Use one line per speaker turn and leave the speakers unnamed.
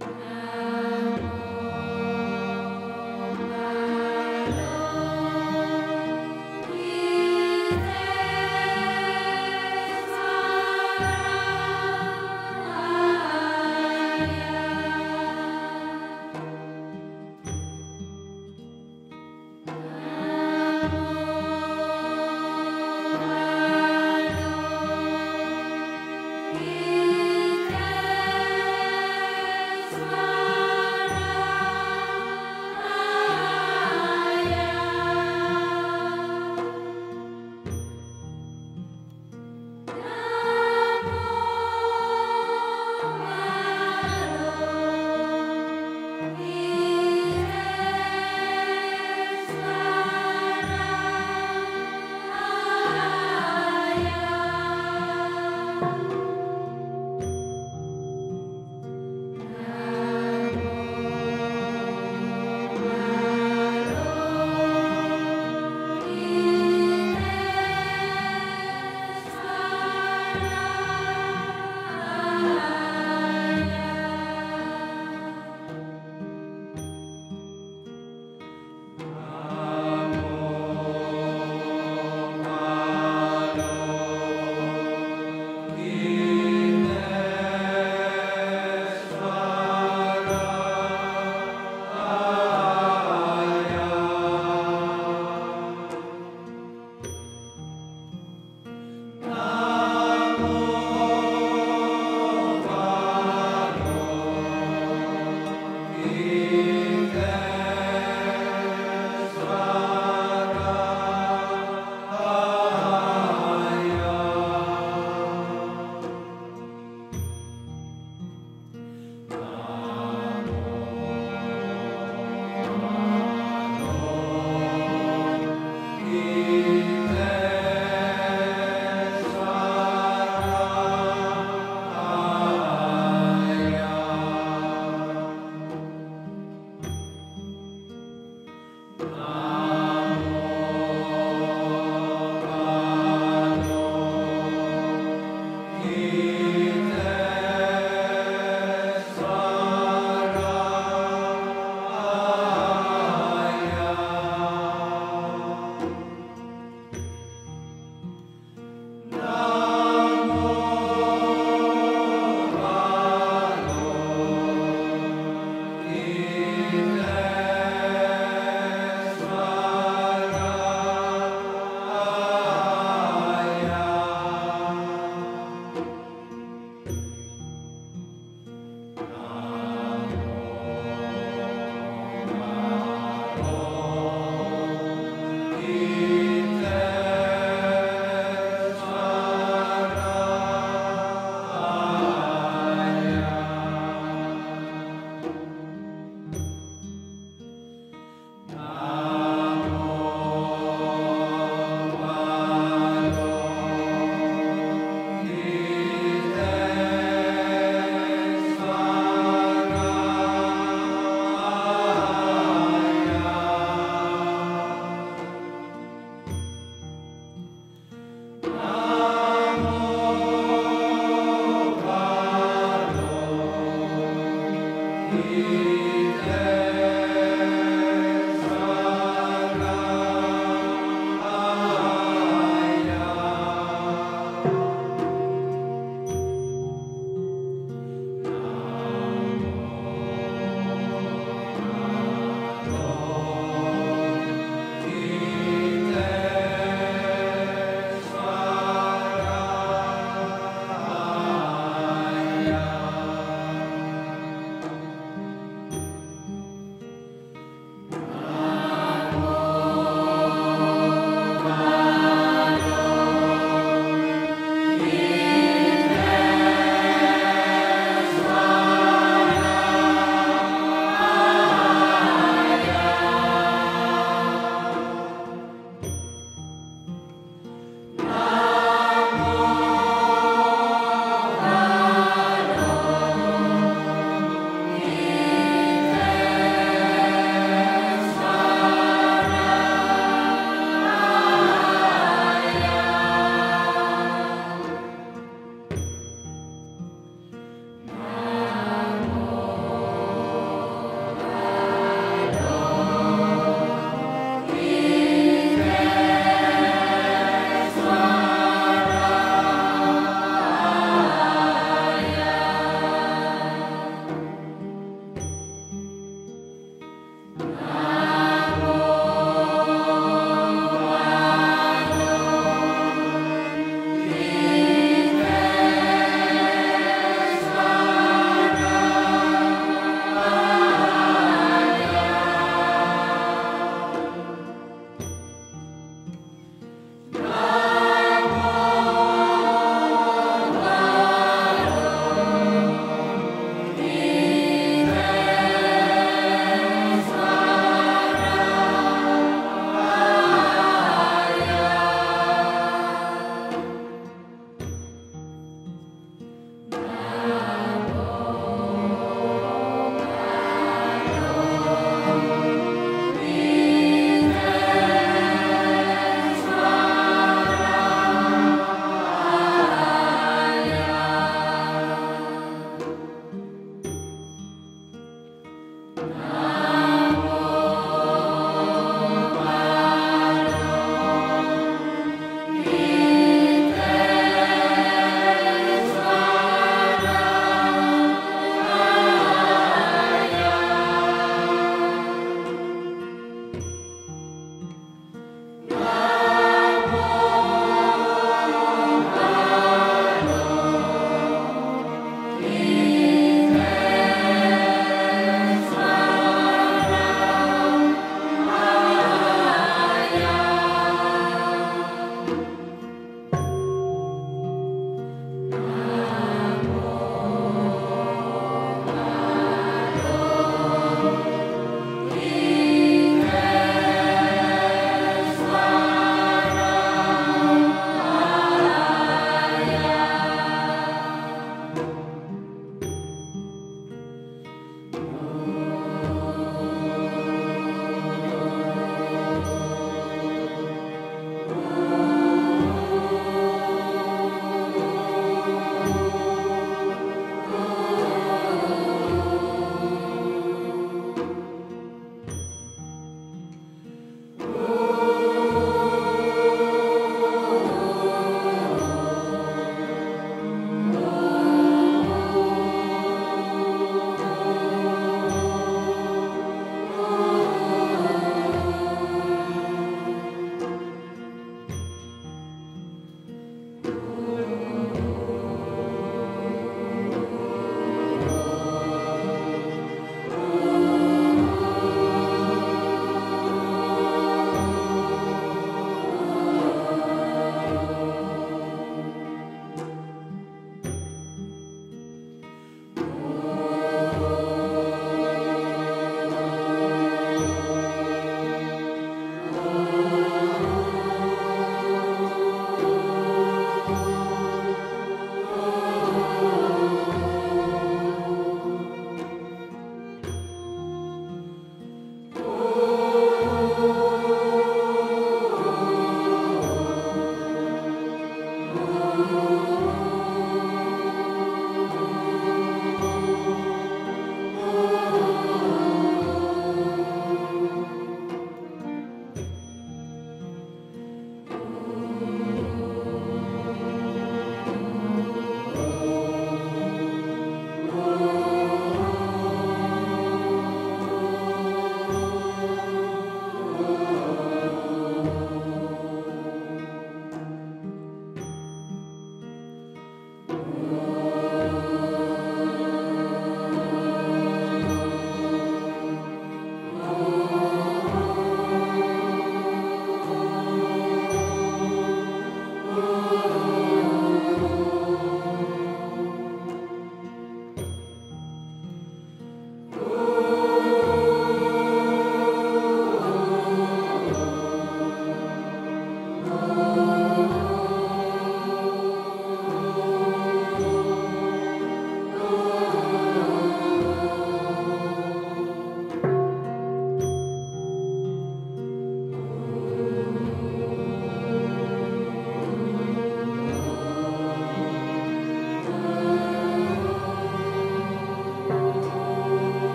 Bye.